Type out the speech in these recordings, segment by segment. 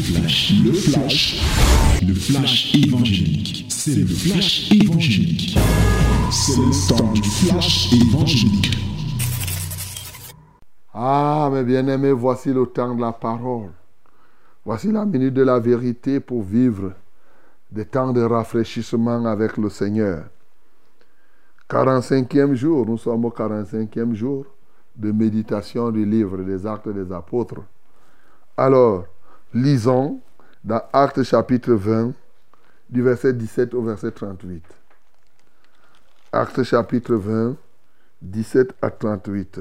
flash, le flash, le flash évangélique. C'est le flash évangélique. C'est le temps du flash évangélique. Ah, mes bien-aimés, voici le temps de la parole. Voici la minute de la vérité pour vivre des temps de rafraîchissement avec le Seigneur. 45e jour, nous sommes au 45e jour de méditation du livre des actes des apôtres. Alors, lisons dans Actes chapitre 20, du verset 17 au verset 38. Actes chapitre 20, 17 à 38.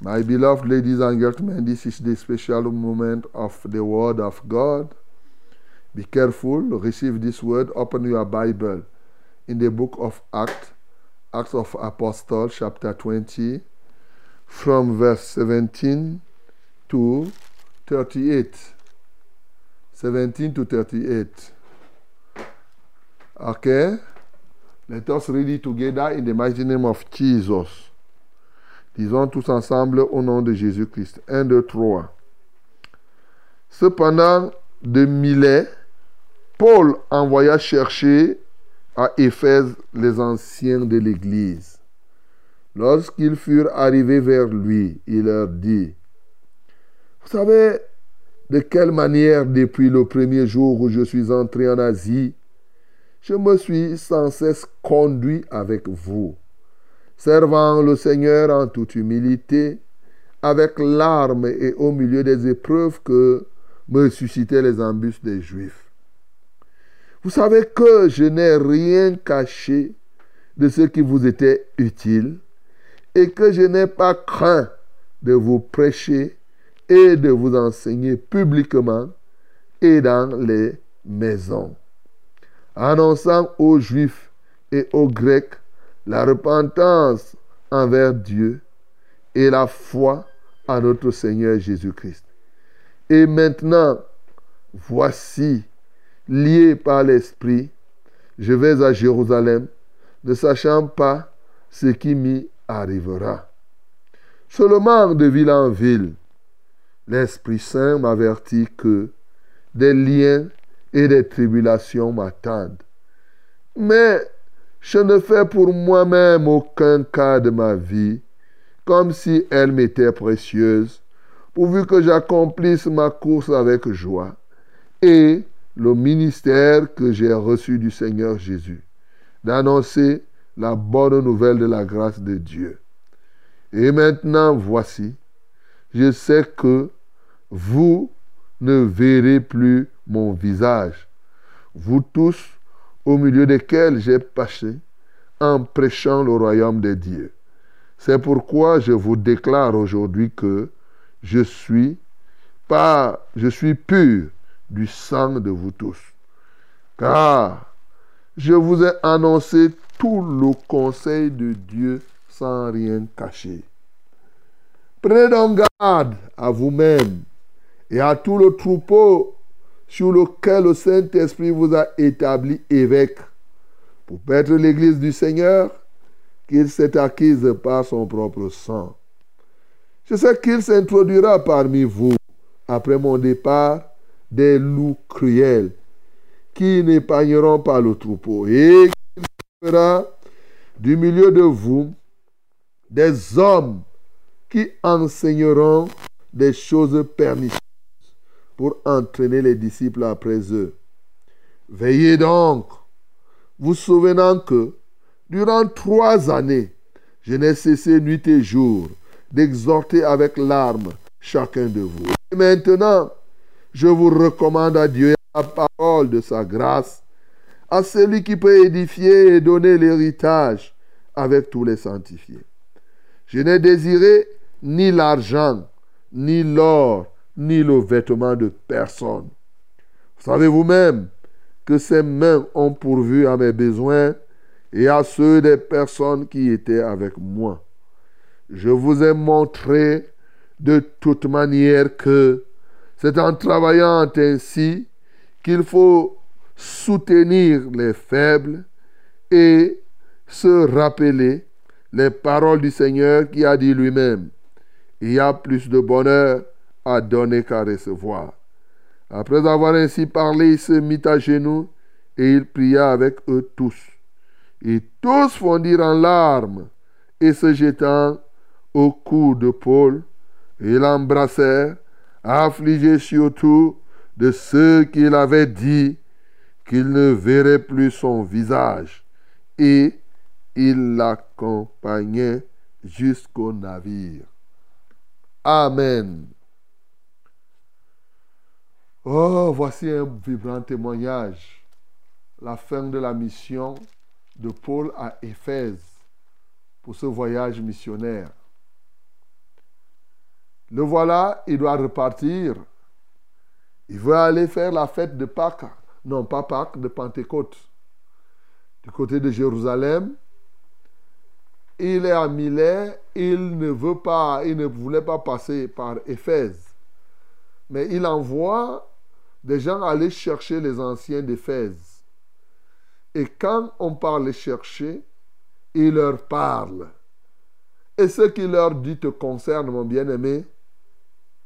My beloved ladies and gentlemen, this is the special moment of the Word of God. Be careful, receive this word, open your Bible in the book of Acts, Acts of Apostles, chapter 20, from verse 17 to 38. 17 to 38. Okay? Let us read it together in the mighty name of Jesus. Disons tous ensemble au nom de Jésus-Christ. 1, 2, 3. Cependant, de Milet, Paul envoya chercher à Éphèse les anciens de l'Église. Lorsqu'ils furent arrivés vers lui, il leur dit, Vous savez de quelle manière, depuis le premier jour où je suis entré en Asie, je me suis sans cesse conduit avec vous, servant le Seigneur en toute humilité, avec larmes et au milieu des épreuves que me suscitaient les embûches des Juifs. Vous savez que je n'ai rien caché de ce qui vous était utile et que je n'ai pas craint de vous prêcher et de vous enseigner publiquement et dans les maisons, annonçant aux Juifs et aux Grecs la repentance envers Dieu et la foi en notre Seigneur Jésus-Christ. Et maintenant, voici, lié par l'Esprit, je vais à Jérusalem, ne sachant pas ce qui m'y arrivera. Seulement de ville en ville, l'Esprit Saint m'avertit que des liens et des tribulations m'attendent. Mais je ne fais pour moi-même aucun cas de ma vie, comme si elle m'était précieuse, pourvu que j'accomplisse ma course avec joie et le ministère que j'ai reçu du Seigneur Jésus, d'annoncer la bonne nouvelle de la grâce de Dieu. Et maintenant, voici, je sais que vous ne verrez plus mon visage, vous tous au milieu desquels j'ai passé en prêchant le royaume de Dieu. C'est pourquoi je vous déclare aujourd'hui que je suis pas, je suis pur du sang de vous tous. Car je vous ai annoncé tout le conseil de Dieu sans rien cacher. Prenez donc garde à vous-même et à tout le troupeau sur lequel le Saint-Esprit vous a établi évêque pour paître l'Église du Seigneur qu'il s'est acquise par son propre sang. Je sais qu'il s'introduira parmi vous, après mon départ, des loups cruels qui n'épargneront pas le troupeau et qu'il fera du milieu de vous des hommes qui enseigneront des choses pernicieuses pour entraîner les disciples après eux. Veillez donc, vous souvenant que durant trois années, je n'ai cessé nuit et jour d'exhorter avec larmes chacun de vous. Et maintenant, je vous recommande à Dieu la parole de sa grâce, à celui qui peut édifier et donner l'héritage avec tous les sanctifiés. Je n'ai désiré ni l'argent, ni l'or, ni le vêtement de personne. Savez vous-même que ces mains ont pourvu à mes besoins et à ceux des personnes qui étaient avec moi. Je vous ai montré de toute manière que c'est en travaillant ainsi qu'il faut soutenir les faibles et se rappeler les paroles du Seigneur qui a dit lui-même, il y a plus de bonheur à donner qu'à recevoir. Après avoir ainsi parlé, il se mit à genoux et il pria avec eux tous. Et tous fondirent en larmes et se jetant au cou de Paul, et l'embrassèrent, affligés surtout de ce qu'il avait dit, qu'il ne verrait plus son visage. Et il l'accompagnait jusqu'au navire. Amen. Oh, voici un vibrant témoignage. La fin de la mission de Paul à Éphèse pour ce voyage missionnaire. Le voilà, il doit repartir. Il veut aller faire la fête de Pâques. Non, pas Pâques, de Pentecôte. Du côté de Jérusalem. Il est à Milet. Il ne veut pas, il ne voulait pas passer par Éphèse. Mais il envoie des gens aller chercher les anciens d'Éphèse. Et quand on part les chercher, il leur parle. Et ce qu'il leur dit te concerne, mon bien-aimé.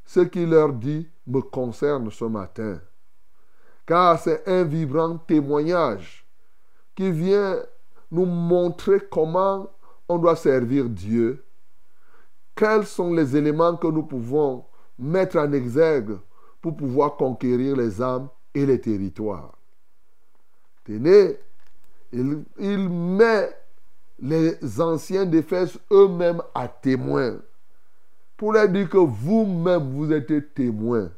Ce qu'il leur dit me concerne ce matin. Car c'est un vibrant témoignage qui vient nous montrer comment on doit servir Dieu. Quels sont les éléments que nous pouvons mettre en exergue pour pouvoir conquérir les âmes et les territoires. Tenez, il, met les anciens d'Éphèse eux-mêmes à témoin. Pour leur dire que vous-même, vous êtes témoins.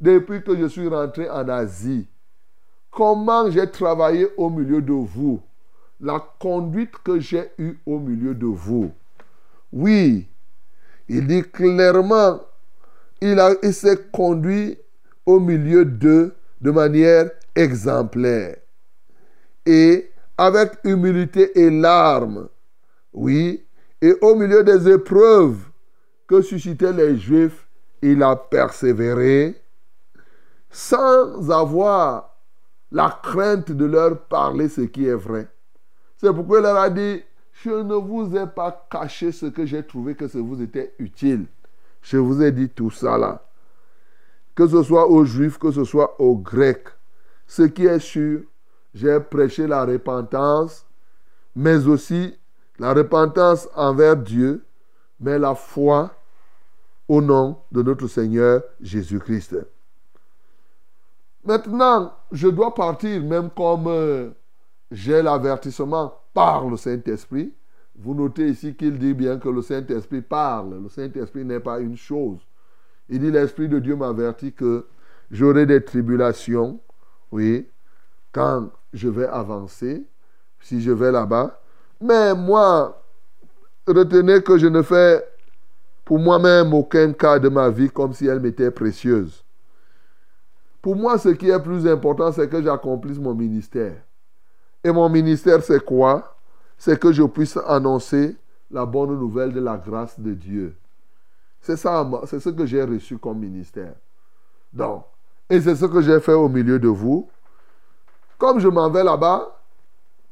Depuis que je suis rentré en Asie, comment j'ai travaillé au milieu de vous? La conduite que j'ai eue au milieu de vous. Oui, il dit clairement il, s'est conduit au milieu d'eux de manière exemplaire. Et avec humilité et larmes, oui, et au milieu des épreuves que suscitaient les Juifs, il a persévéré sans avoir la crainte de leur parler ce qui est vrai. C'est pourquoi il leur a dit, je ne vous ai pas caché ce que j'ai trouvé que ça vous était utile. Je vous ai dit tout ça là. Que ce soit aux Juifs, que ce soit aux Grecs. Ce qui est sûr, j'ai prêché la repentance, mais aussi la repentance envers Dieu, mais la foi au nom de notre Seigneur Jésus-Christ. Maintenant, je dois partir, même comme euh, j'ai l'avertissement par le Saint-Esprit, vous notez ici qu'il dit bien que le Saint-Esprit parle. Le Saint-Esprit n'est pas une chose. Il dit l'Esprit de Dieu m'avertit que j'aurai des tribulations, oui, quand je vais avancer, si je vais là-bas. Mais moi, retenez que je ne fais pour moi-même aucun cas de ma vie comme si elle m'était précieuse. Pour moi, ce qui est plus important, c'est que j'accomplisse mon ministère. Et mon ministère, c'est quoi? C'est que je puisse annoncer la bonne nouvelle de la grâce de Dieu. C'est ça, c'est ce que j'ai reçu comme ministère. Donc, et c'est ce que j'ai fait au milieu de vous. Comme je m'en vais là-bas,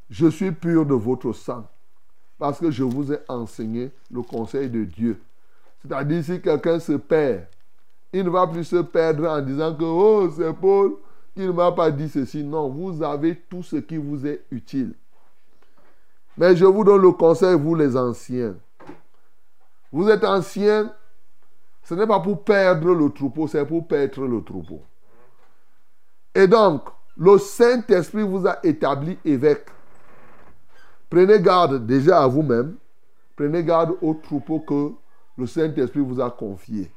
je suis pur de votre sang. Parce que je vous ai enseigné le conseil de Dieu. C'est-à-dire, si quelqu'un se perd, il ne va plus se perdre en disant que, oh, c'est Paul qui ne m'a pas dit ceci. Non, vous avez tout ce qui vous est utile. Mais je vous donne le conseil, vous les anciens. Vous êtes anciens, ce n'est pas pour perdre le troupeau, c'est pour perdre le troupeau. Et donc, le Saint-Esprit vous a établi évêque. Prenez garde déjà à vous-même. Prenez garde au troupeau que le Saint-Esprit vous a confié.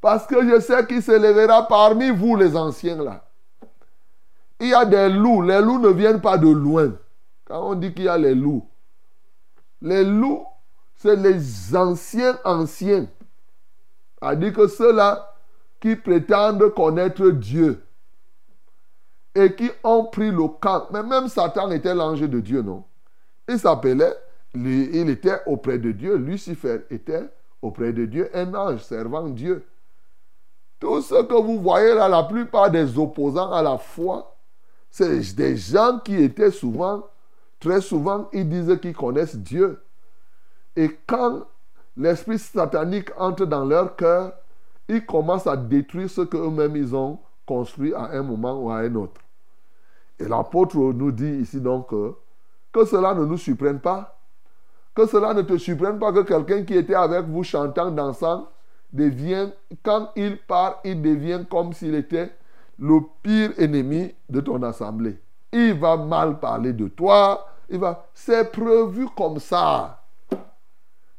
Parce que je sais qu'il se lèvera parmi vous, les anciens là. Il y a des loups. Les loups ne viennent pas de loin. Quand on dit qu'il y a les loups, les loups, c'est les anciens anciens. A dit que ceux-là qui prétendent connaître Dieu et qui ont pris le camp. Mais même Satan était l'ange de Dieu, non? Il s'appelait, il était auprès de Dieu. Lucifer était auprès de Dieu, un ange servant Dieu. Tout ce que vous voyez là, la plupart des opposants à la foi, c'est des gens qui étaient souvent Très souvent, ils disent qu'ils connaissent Dieu. Et quand l'esprit satanique entre dans leur cœur, ils commencent à détruire ce qu'eux-mêmes ils ont construit à un moment ou à un autre. Et l'apôtre nous dit ici donc que, que cela ne nous surprenne pas. Que cela ne te surprenne pas que quelqu'un qui était avec vous chantant, dansant, devient, quand il part, il devient comme s'il était le pire ennemi de ton assemblée. Il va mal parler de toi. Il va. C'est prévu comme ça.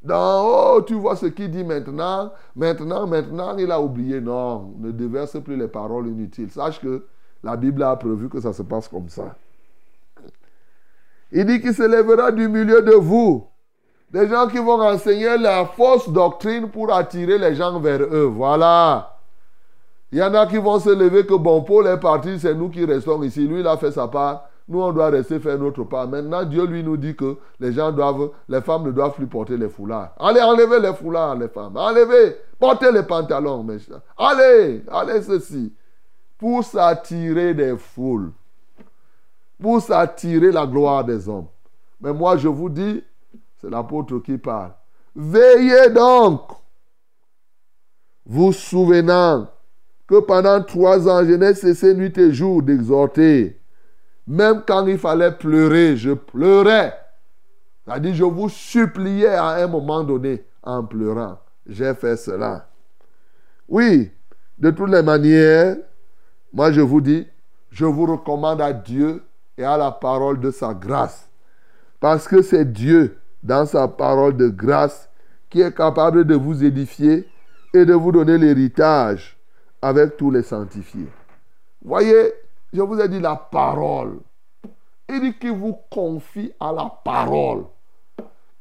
Dans oh, tu vois ce qu'il dit maintenant. Maintenant, maintenant, il a oublié. Non, ne déverse plus les paroles inutiles. Sache que la Bible a prévu que ça se passe comme ça. Il dit qu'il se lèvera du milieu de vous. Des gens qui vont enseigner la fausse doctrine pour attirer les gens vers eux. Voilà. Il y en a qui vont se lever que bon, Paul est parti, c'est nous qui restons ici. Lui, il a fait sa part. Nous, on doit rester faire notre part. Maintenant, Dieu lui nous dit que les gens doivent, les femmes ne doivent plus porter les foulards. Allez, enlevez les foulards, les femmes. Enlevez, portez les pantalons, mes chers. Allez, allez ceci. Pour s'attirer des foules. Pour s'attirer la gloire des hommes. Mais moi, je vous dis, c'est l'apôtre qui parle. Veillez donc, vous souvenant que pendant trois ans, je n'ai cessé nuit et jour d'exhorter. Même quand il fallait pleurer, je pleurais. C'est-à-dire, je vous suppliais à un moment donné en pleurant. J'ai fait cela. Oui, de toutes les manières, moi je vous dis, je vous recommande à Dieu et à la parole de sa grâce. Parce que c'est Dieu, dans sa parole de grâce, qui est capable de vous édifier et de vous donner l'héritage avec tous les sanctifiés. Voyez, je vous ai dit la parole. Il dit qu'il vous confie à la parole.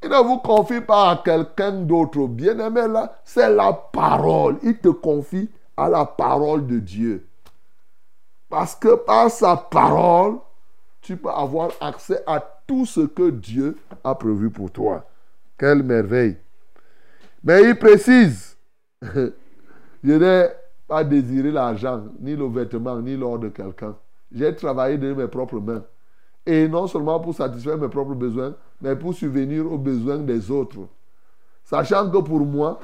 Il ne vous confie pas à quelqu'un d'autre. Bien aimé, là, c'est la parole. Il te confie à la parole de Dieu. Parce que par sa parole, tu peux avoir accès à tout ce que Dieu a prévu pour toi. Quelle merveille. Mais il précise, je pas désiré l'argent, ni le vêtement, ni l'or de quelqu'un. J'ai travaillé de mes propres mains. Et non seulement pour satisfaire mes propres besoins, mais pour subvenir aux besoins des autres. Sachant que pour moi,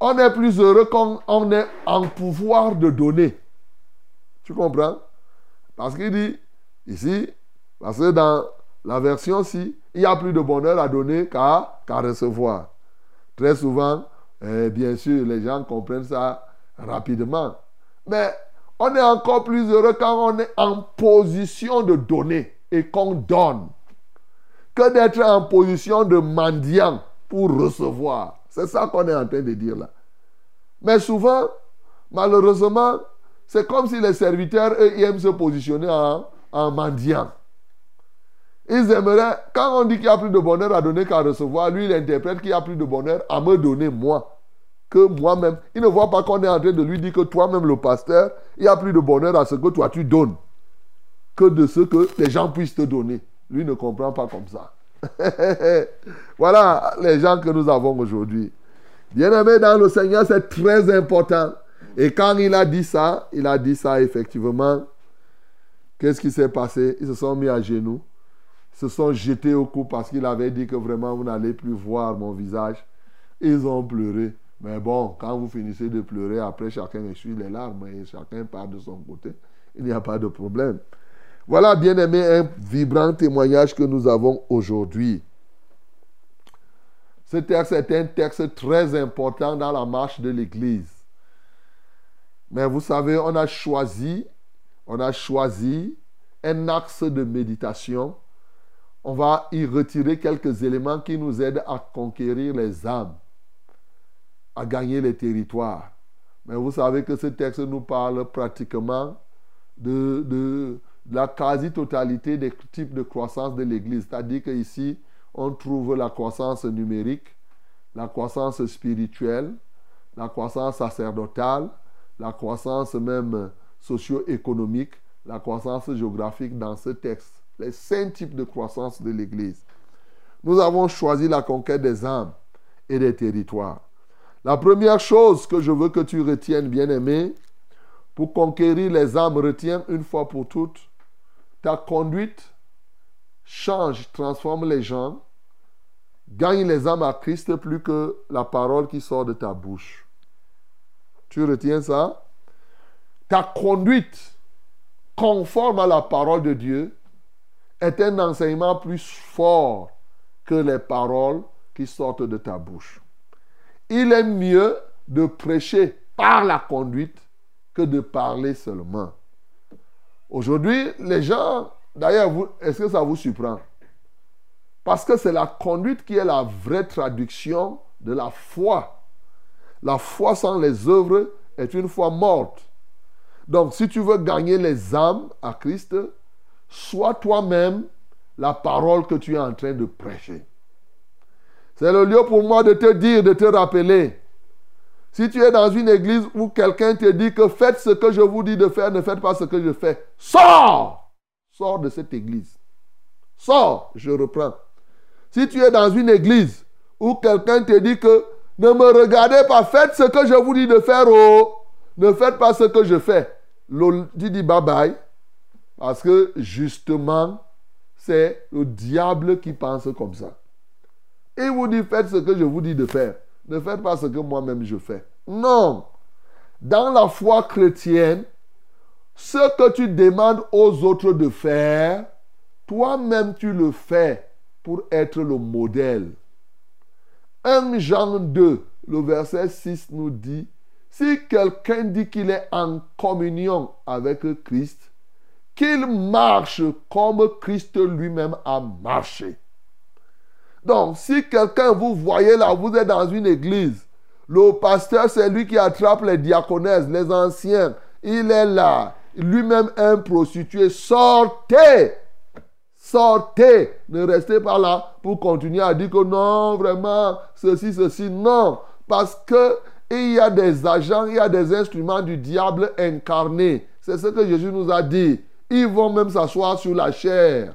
on est plus heureux quand on est en pouvoir de donner. Tu comprends? Parce qu'il dit ici, parce que dans la version-ci, il y a plus de bonheur à donner qu'à recevoir. Très souvent, eh, bien sûr, les gens comprennent ça rapidement. Mais on est encore plus heureux quand on est en position de donner et qu'on donne que d'être en position de mendiant pour recevoir. C'est ça qu'on est en train de dire là. Mais souvent, malheureusement, c'est comme si les serviteurs, eux, aiment se positionner en, en mendiant. Ils aimeraient, quand on dit qu'il n'y a plus de bonheur à donner qu'à recevoir, lui, il interprète qu'il n'y a plus de bonheur à me donner moi que moi-même. Il ne voit pas qu'on est en train de lui dire que toi-même, le pasteur, il n'y a plus de bonheur à ce que toi tu donnes que de ce que les gens puissent te donner. Lui ne comprend pas comme ça. voilà les gens que nous avons aujourd'hui. Bien-aimé dans le Seigneur, c'est très important. Et quand il a dit ça, il a dit ça effectivement. Qu'est-ce qui s'est passé? Ils se sont mis à genoux, se sont jetés au cou parce qu'il avait dit que vraiment vous n'allez plus voir mon visage. Ils ont pleuré. Mais bon, quand vous finissez de pleurer, après chacun essuie les larmes et chacun part de son côté. Il n'y a pas de problème. Voilà, bien aimé, un vibrant témoignage que nous avons aujourd'hui. Ce texte est un texte très important dans la marche de l'Église. Mais vous savez, on a choisi, on a choisi un axe de méditation. On va y retirer quelques éléments qui nous aident à conquérir les âmes à gagner les territoires. Mais vous savez que ce texte nous parle pratiquement de, la quasi-totalité des types de croissance de l'Église. C'est-à-dire qu'ici, on trouve la croissance numérique, la croissance spirituelle, la croissance sacerdotale, la croissance même socio-économique, la croissance géographique dans ce texte. Les cinq types de croissance de l'Église. Nous avons choisi la conquête des âmes et des territoires. La première chose que je veux que tu retiennes, bien-aimé, pour conquérir les âmes, retiens une fois pour toutes, ta conduite change, transforme les gens, gagne les âmes à Christ plus que la parole qui sort de ta bouche. Tu retiens ça? Ta conduite conforme à la parole de Dieu est un enseignement plus fort que les paroles qui sortent de ta bouche. Il est mieux de prêcher par la conduite que de parler seulement. Aujourd'hui, les gens, d'ailleurs, est-ce que ça vous surprend? Parce que c'est la conduite qui est la vraie traduction de la foi. La foi sans les œuvres est une foi morte. Donc, si tu veux gagner les âmes à Christ, sois toi-même la parole que tu es en train de prêcher. C'est le lieu pour moi de te dire, de te rappeler. Si tu es dans une église où quelqu'un te dit que faites ce que je vous dis de faire, ne faites pas ce que je fais, sors Sors de cette église. Sors, je reprends. Si tu es dans une église où quelqu'un te dit que ne me regardez pas, faites ce que je vous dis de faire, oh, ne faites pas ce que je fais. Tu dis bye bye, parce que justement, c'est le diable qui pense comme ça. Il vous dit faites ce que je vous dis de faire. Ne faites pas ce que moi-même je fais. Non. Dans la foi chrétienne, ce que tu demandes aux autres de faire, toi-même tu le fais pour être le modèle. 1 Jean 2, le verset 6 nous dit, si quelqu'un dit qu'il est en communion avec Christ, qu'il marche comme Christ lui-même a marché. Donc, si quelqu'un, vous voyez là, vous êtes dans une église, le pasteur, c'est lui qui attrape les diaconesses, les anciens, il est là, lui-même un prostitué, sortez Sortez, ne restez pas là pour continuer à dire que non, vraiment, ceci, ceci, non. Parce que il y a des agents, il y a des instruments du diable incarnés. C'est ce que Jésus nous a dit. Ils vont même s'asseoir sur la chair.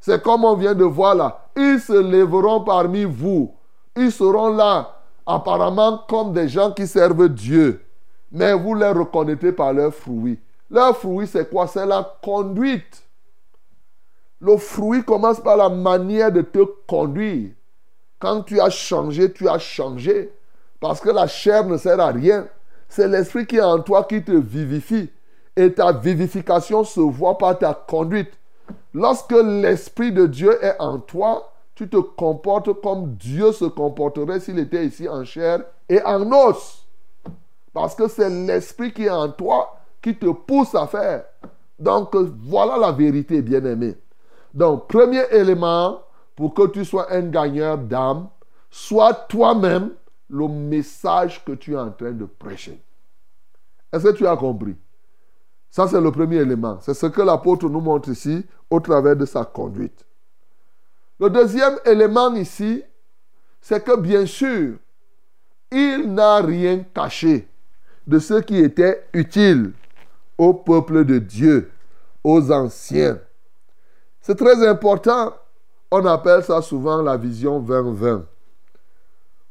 C'est comme on vient de voir là. Ils se lèveront parmi vous. Ils seront là, apparemment comme des gens qui servent Dieu. Mais vous les reconnaîtrez par leurs fruits. Leurs fruits, c'est quoi? C'est la conduite. Le fruit commence par la manière de te conduire. Quand tu as changé, tu as changé. Parce que la chair ne sert à rien. C'est l'esprit qui est en toi qui te vivifie. Et ta vivification se voit par ta conduite. Lorsque l'esprit de Dieu est en toi, tu te comportes comme Dieu se comporterait s'il était ici en chair et en os. Parce que c'est l'esprit qui est en toi qui te pousse à faire. Donc voilà la vérité, bien-aimé. Donc, premier élément pour que tu sois un gagneur d'âme, sois toi-même le message que tu es en train de prêcher. Est-ce que tu as compris? Ça, c'est le premier élément. C'est ce que l'apôtre nous montre ici au travers de sa conduite. Le deuxième élément ici, c'est que bien sûr, il n'a rien caché de ce qui était utile au peuple de Dieu, aux anciens. C'est très important. On appelle ça souvent la vision 20-20.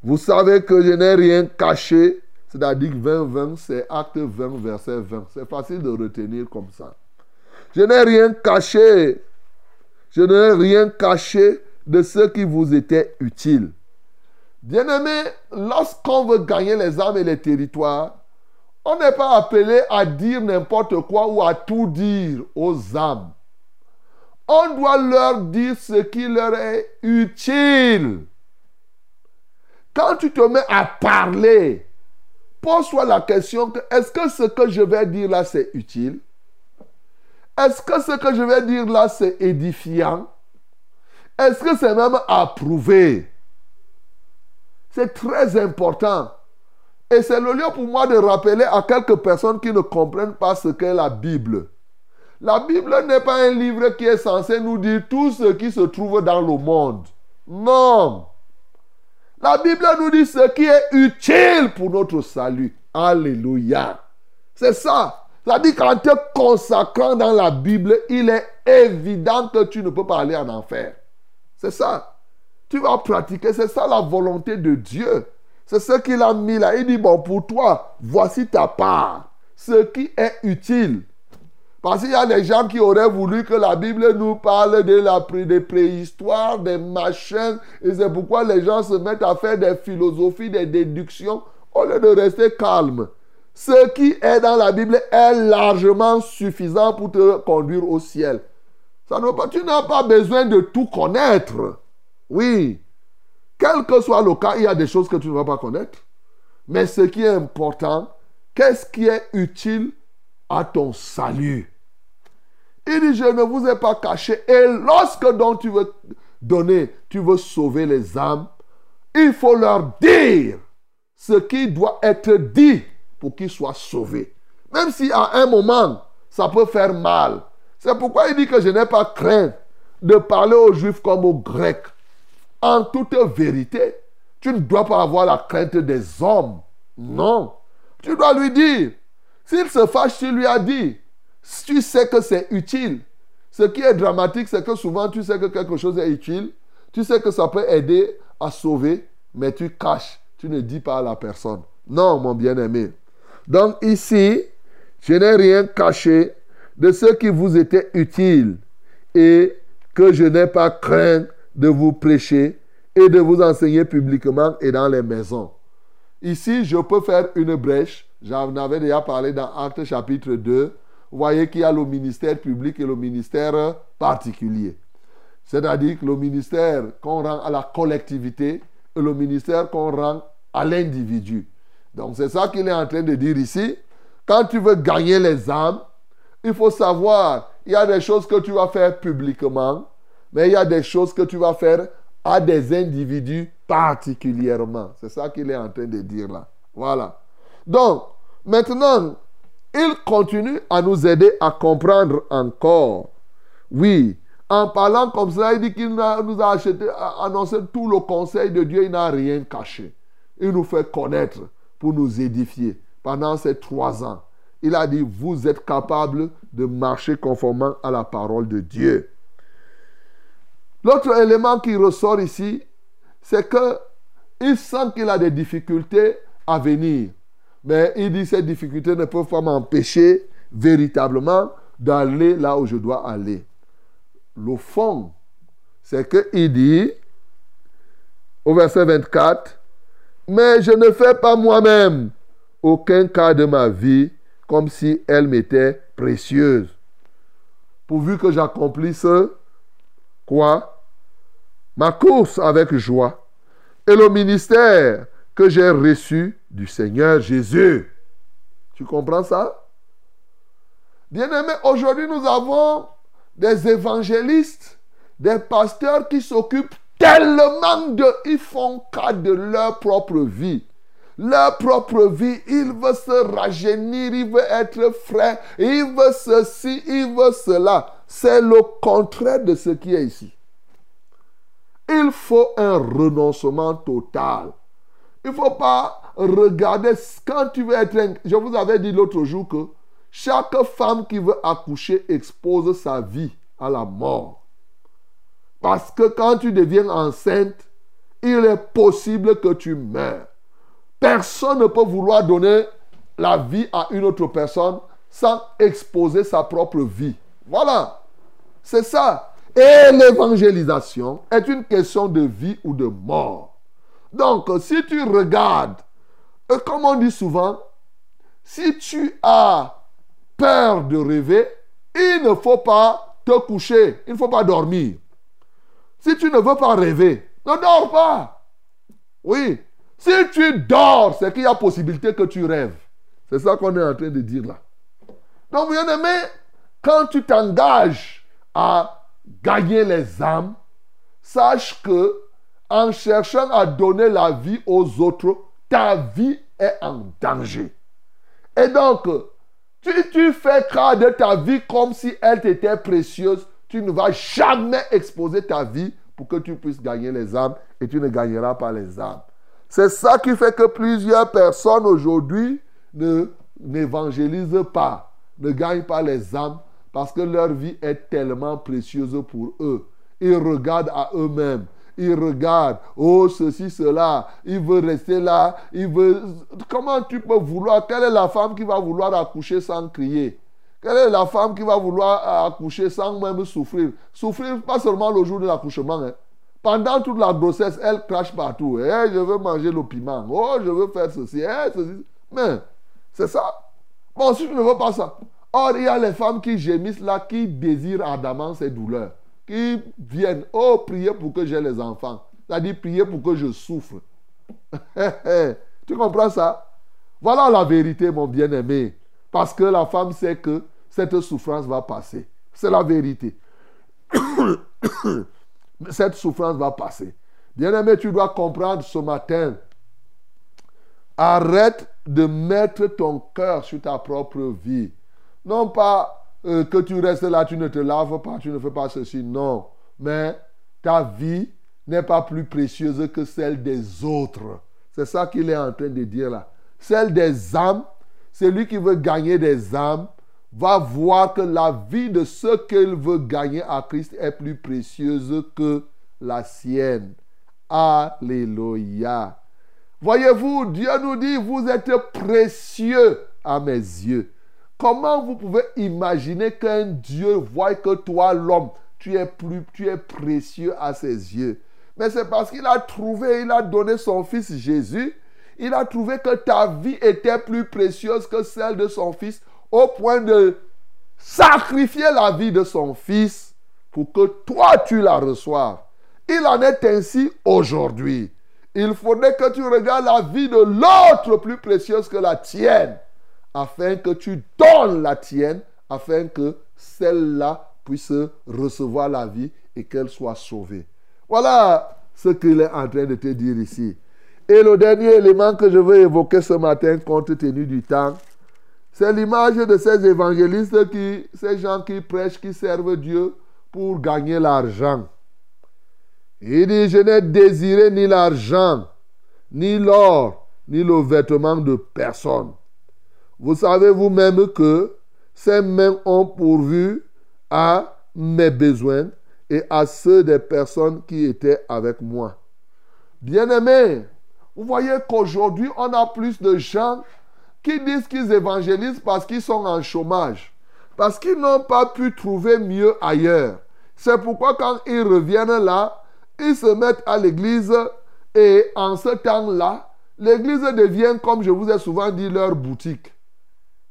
Vous savez que je n'ai rien caché. C'est-à-dire que 20-20, c'est acte 20, verset 20. C'est facile de retenir comme ça. Je n'ai rien caché. Je n'ai rien caché de ce qui vous était utile. Bien-aimé, lorsqu'on veut gagner les âmes et les territoires, on n'est pas appelé à dire n'importe quoi ou à tout dire aux âmes. On doit leur dire ce qui leur est utile. Quand tu te mets à parler, pose-toi la question est-ce que ce que je vais dire là, c'est utile? Est-ce que ce que je vais dire là, c'est édifiant? Est-ce que c'est même approuvé? C'est très important. Et c'est le lieu pour moi de rappeler à quelques personnes qui ne comprennent pas ce qu'est la Bible. La Bible n'est pas un livre qui est censé nous dire tout ce qui se trouve dans le monde. Non. La Bible nous dit ce qui est utile pour notre salut. Alléluia. C'est ça. Dit qu'en te consacrant dans la Bible, il est évident que tu ne peux pas aller en enfer. C'est ça. Tu vas pratiquer. C'est ça la volonté de Dieu. C'est ce qu'il a mis là. Il dit, bon, pour toi, voici ta part. Ce qui est utile. Parce qu'il y a des gens qui auraient voulu que la Bible nous parle de la des préhistoires, des machins. Et c'est pourquoi les gens se mettent à faire des philosophies, des déductions, au lieu de rester calme. ce qui est dans la Bible est largement suffisant pour te conduire au ciel. Tu n'as pas besoin de tout connaître. Oui. Quel que soit le cas, il y a des choses que tu ne vas pas connaître. Mais ce qui est important, qu'est-ce qui est utile à ton salut? Il dit, je ne vous ai pas caché. Et lorsque donc tu veux donner, tu veux sauver les âmes, il faut leur dire ce qui doit être dit pour qu'ils soient sauvés. Même si à un moment, ça peut faire mal. C'est pourquoi il dit que je n'ai pas craint de parler aux Juifs comme aux Grecs. En toute vérité, tu ne dois pas avoir la crainte des hommes. Non. Tu dois lui dire. S'il se fâche, tu lui as dit. Tu sais que c'est utile. Ce qui est dramatique, c'est que souvent tu sais que quelque chose est utile. Tu sais que ça peut aider à sauver, mais tu caches. Tu ne dis pas à la personne. Non, mon bien-aimé. Donc ici, je n'ai rien caché de ce qui vous était utile et que je n'ai pas craint de vous prêcher et de vous enseigner publiquement et dans les maisons. Ici, je peux faire une brèche. J'en avais déjà parlé dans Actes chapitre 2. Vous voyez qu'il y a le ministère public et le ministère particulier. C'est-à-dire que le ministère qu'on rend à la collectivité et le ministère qu'on rend à l'individu. Donc c'est ça qu'il est en train de dire ici. Quand tu veux gagner les âmes, il faut savoir, il y a des choses que tu vas faire publiquement, mais il y a des choses que tu vas faire à des individus particulièrement. C'est ça qu'il est en train de dire là. Voilà. Donc, maintenant, il continue à nous aider à comprendre encore. Oui, en parlant comme ça, il dit qu'il nous a acheté, annoncé tout le conseil de Dieu, il n'a rien caché. Il nous fait connaître pour nous édifier pendant ces trois ans. Il a dit, vous êtes capables de marcher conformément à la parole de Dieu. L'autre élément qui ressort ici, c'est que il sent qu'il a des difficultés à venir. Mais il dit ces difficultés ne peuvent pas m'empêcher véritablement d'aller là où je dois aller. Le fond, c'est qu'il dit au verset 24, mais je ne fais pas moi-même aucun cas de ma vie comme si elle m'était précieuse. Pourvu que j'accomplisse quoi? Ma course avec joie et le ministère que j'ai reçu du Seigneur Jésus. Tu comprends ça? Bien-aimé, aujourd'hui nous avons des évangélistes, des pasteurs qui s'occupent tellement de... Ils font cas de leur propre vie. Leur propre vie, ils veulent se rajeunir, ils veulent être frais, ils veulent ceci, ils veulent cela. C'est le contraire de ce qui est ici. Il faut un renoncement total. Il ne faut pas regarder quand tu veux être... Je vous avais dit l'autre jour que chaque femme qui veut accoucher expose sa vie à la mort. Parce que quand tu deviens enceinte, il est possible que tu meurs. Personne ne peut vouloir donner la vie à une autre personne sans exposer sa propre vie. Voilà. C'est ça. Et l'évangélisation est une question de vie ou de mort. Donc, si tu regardes, euh, comme on dit souvent, si tu as peur de rêver, il ne faut pas te coucher, il ne faut pas dormir. Si tu ne veux pas rêver, ne dors pas. Oui. Si tu dors, c'est qu'il y a possibilité que tu rêves. C'est ça qu'on est en train de dire là. Donc, bien aimé, quand tu t'engages à gagner les âmes, sache que en cherchant à donner la vie aux autres, ta vie est en danger. Et donc, si tu fais cas de ta vie comme si elle t'était précieuse, tu ne vas jamais exposer ta vie pour que tu puisses gagner les âmes et tu ne gagneras pas les âmes. C'est ça qui fait que plusieurs personnes aujourd'hui n'évangélisent pas, ne gagnent pas les âmes parce que leur vie est tellement précieuse pour eux. Ils regardent à eux-mêmes. Ils regardent, oh ceci, cela, il veut rester là, il veut... Comment tu peux vouloir Quelle est la femme qui va vouloir accoucher sans crier? Quelle est la femme qui va vouloir accoucher sans même souffrir? Souffrir pas seulement le jour de l'accouchement. Hein. Pendant toute la grossesse, elle crache partout. Eh, je veux manger le piment. Oh, je veux faire ceci. Eh, ceci. Mais C'est ça. Bon, si tu ne veux pas ça. Or, il y a les femmes qui gémissent là, qui désirent ardemment ces douleurs, qui viennent, oh, prier pour que j'ai les enfants. C'est-à-dire prier pour que je souffre. tu comprends ça? Voilà la vérité, mon bien-aimé. Parce que la femme sait que cette souffrance va passer. C'est la vérité. cette souffrance va passer. Bien-aimé, tu dois comprendre ce matin. Arrête de mettre ton cœur sur ta propre vie. Non pas euh, que tu restes là, tu ne te laves pas, tu ne fais pas ceci. Non. Mais ta vie n'est pas plus précieuse que celle des autres. C'est ça qu'il est en train de dire là. Celle des âmes, celui qui veut gagner des âmes, va voir que la vie de ceux qu'il veut gagner à Christ est plus précieuse que la sienne. Alléluia. Voyez-vous, Dieu nous dit, vous êtes précieux à mes yeux. Comment vous pouvez imaginer qu'un Dieu voit que toi, l'homme, tu es plus, tu es précieux à ses yeux? Mais c'est parce qu'il a trouvé, il a donné son fils Jésus. Il a trouvé que ta vie était plus précieuse que celle de son fils au point de sacrifier la vie de son fils pour que toi tu la reçoives. Il en est ainsi aujourd'hui. Il faudrait que tu regardes la vie de l'autre plus précieuse que la tienne, afin que tu donnes la tienne, afin que celle-là puisse recevoir la vie et qu'elle soit sauvée. Voilà ce qu'il est en train de te dire ici. Et le dernier élément que je veux évoquer ce matin, compte tenu du temps, c'est l'image de ces évangélistes, qui, ces gens qui prêchent, qui servent Dieu pour gagner l'argent. Il dit, je n'ai désiré ni l'argent, ni l'or, ni le vêtement de personne. Vous savez vous-même que ces mains ont pourvu à mes besoins et à ceux des personnes qui étaient avec moi. Bien-aimés, vous voyez qu'aujourd'hui, on a plus de gens qui disent qu'ils évangélisent parce qu'ils sont en chômage, parce qu'ils n'ont pas pu trouver mieux ailleurs. C'est pourquoi quand ils reviennent là, ils se mettent à l'église et en ce temps-là, l'église devient, comme je vous ai souvent dit, leur boutique.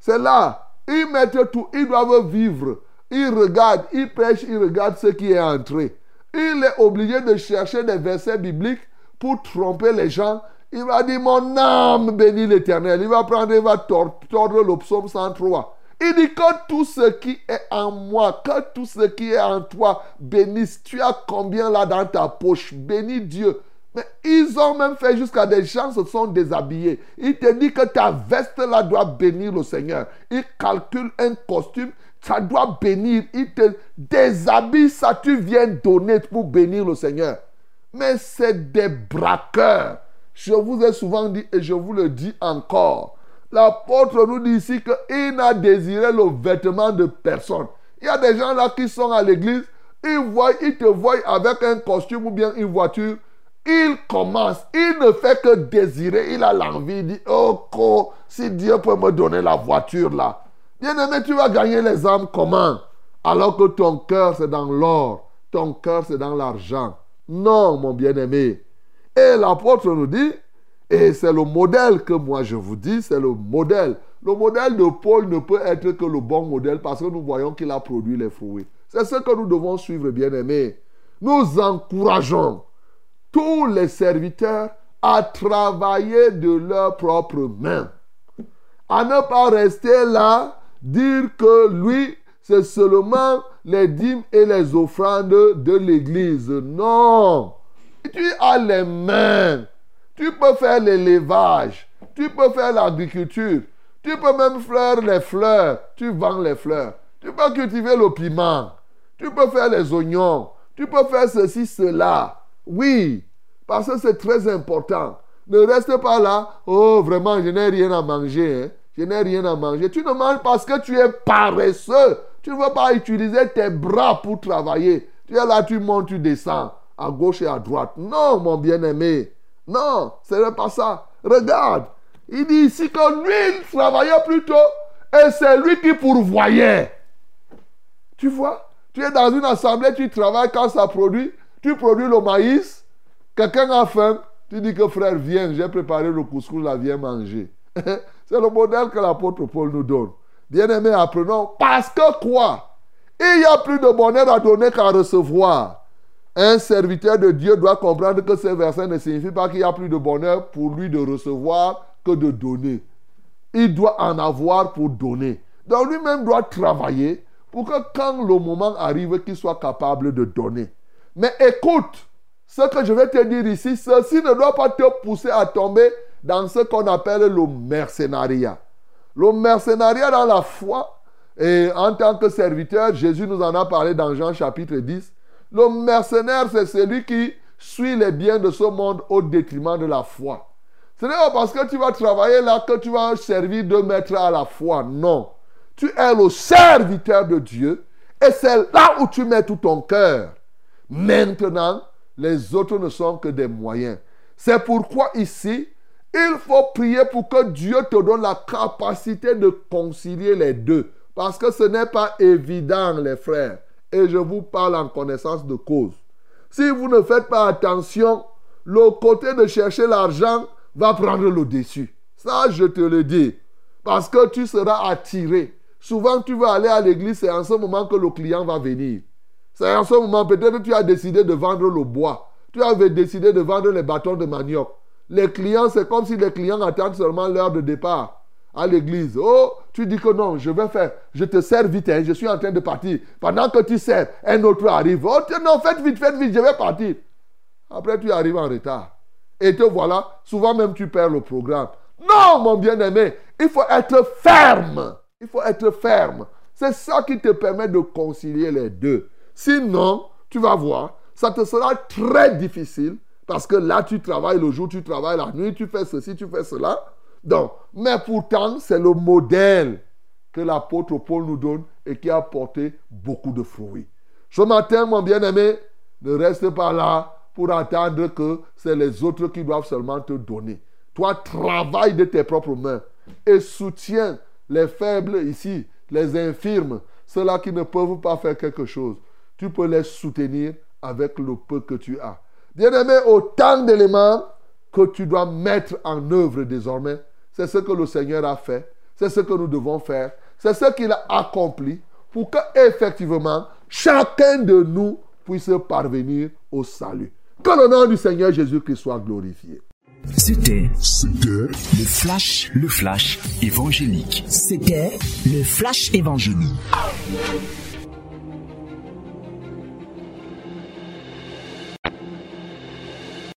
C'est là, ils mettent tout, ils doivent vivre. Ils regardent, ils prêchent, ils regardent ce qui est entré. Il est obligé de chercher des versets bibliques pour tromper les gens il va dire, mon âme bénit l'éternel. Il va prendre, il va tordre, le psaume 103. Il dit que tout ce qui est en moi, que tout ce qui est en toi bénisse. Tu as combien là dans ta poche? Bénis Dieu. Mais ils ont même fait jusqu'à des gens se sont déshabillés. Il te dit que ta veste là doit bénir le Seigneur. Il calcule un costume, ça doit bénir. Il te déshabille, ça tu viens donner pour bénir le Seigneur. Mais c'est des braqueurs. Je vous ai souvent dit et je vous le dis encore. L'apôtre nous dit ici qu'il n'a désiré le vêtement de personne. Il y a des gens là qui sont à l'église, ils, ils te voient avec un costume ou bien une voiture. Il commence, il ne fait que désirer, il a l'envie, il dit, oh, si Dieu peut me donner la voiture là. Bien aimé, tu vas gagner les âmes comment? Alors que ton cœur c'est dans l'or, ton cœur c'est dans l'argent. Non, mon bien-aimé. Et l'apôtre nous dit, et c'est le modèle que moi je vous dis, c'est le modèle. Le modèle de Paul ne peut être que le bon modèle parce que nous voyons qu'il a produit les fruits. C'est ce que nous devons suivre, bien-aimés. Nous encourageons tous les serviteurs à travailler de leurs propres mains. À ne pas rester là, dire que lui, c'est seulement les dîmes et les offrandes de l'Église. Non. Tu as les mains. Tu peux faire l'élevage. Tu peux faire l'agriculture. Tu peux même faire les fleurs. Tu vends les fleurs. Tu peux cultiver le piment. Tu peux faire les oignons. Tu peux faire ceci, cela. Oui, parce que c'est très important. Ne reste pas là. Oh, vraiment, je n'ai rien à manger. Hein. Je n'ai rien à manger. Tu ne manges parce que tu es paresseux. Tu ne veux pas utiliser tes bras pour travailler. Tu es là, tu montes, tu descends à gauche et à droite. Non, mon bien-aimé. Non, ce n'est pas ça. Regarde. Il dit ici que lui, il travaillait plutôt et c'est lui qui pourvoyait. Tu vois Tu es dans une assemblée, tu travailles quand ça produit. Tu produis le maïs. Quelqu'un a faim. Tu dis que frère, viens, j'ai préparé le couscous, là, viens manger. C'est le modèle que l'apôtre Paul nous donne. Bien-aimés, apprenons parce que quoi? Il y a plus de bonheur à donner qu'à recevoir. Un serviteur de Dieu doit comprendre que ces versets ne signifient pas qu'il y a plus de bonheur pour lui de recevoir que de donner. Il doit en avoir pour donner. Donc lui-même doit travailler pour que quand le moment arrive, qu'il soit capable de donner. Mais écoute, ce que je vais te dire ici, ceci ne doit pas te pousser à tomber dans ce qu'on appelle le mercenariat. Le mercenariat dans la foi, et en tant que serviteur, Jésus nous en a parlé dans Jean chapitre 10. Le mercenaire, c'est celui qui suit les biens de ce monde au détriment de la foi. Ce n'est pas parce que tu vas travailler là que tu vas servir de maître à la foi. Non. Tu es le serviteur de Dieu et c'est là où tu mets tout ton cœur. Maintenant, les autres ne sont que des moyens. C'est pourquoi ici, il faut prier pour que Dieu te donne la capacité de concilier les deux. Parce que ce n'est pas évident, les frères. Et je vous parle en connaissance de cause. Si vous ne faites pas attention, le côté de chercher l'argent va prendre le dessus. Ça, je te le dis. Parce que tu seras attiré. Souvent, tu vas aller à l'église, c'est en ce moment que le client va venir. C'est en ce moment, peut-être tu as décidé de vendre le bois. Tu avais décidé de vendre les bâtons de manioc. Les clients, c'est comme si les clients attendent seulement l'heure de départ à l'église. Oh, tu dis que non, je vais faire, je te sers vite, hein, je suis en train de partir. Pendant que tu sers, un autre arrive. Oh, non, faites vite, faites vite, je vais partir. Après, tu arrives en retard. Et te voilà, souvent même tu perds le programme. Non, mon bien-aimé, il faut être ferme. Il faut être ferme. C'est ça qui te permet de concilier les deux. Sinon, tu vas voir, ça te sera très difficile parce que là, tu travailles le jour, tu travailles la nuit, tu fais ceci, tu fais cela. Donc, mais pourtant, c'est le modèle que l'apôtre Paul nous donne et qui a porté beaucoup de fruits. Ce matin, mon bien-aimé, ne reste pas là pour attendre que c'est les autres qui doivent seulement te donner. Toi, travaille de tes propres mains et soutiens les faibles ici, les infirmes, ceux-là qui ne peuvent pas faire quelque chose. Tu peux les soutenir avec le peu que tu as. Bien-aimé, autant d'éléments que tu dois mettre en œuvre désormais, c'est ce que le Seigneur a fait, c'est ce que nous devons faire, c'est ce qu'il a accompli pour que effectivement chacun de nous puisse parvenir au salut. Que le nom du Seigneur Jésus-Christ soit glorifié. C'était C'était le flash, le flash évangélique. C'était le flash évangélique.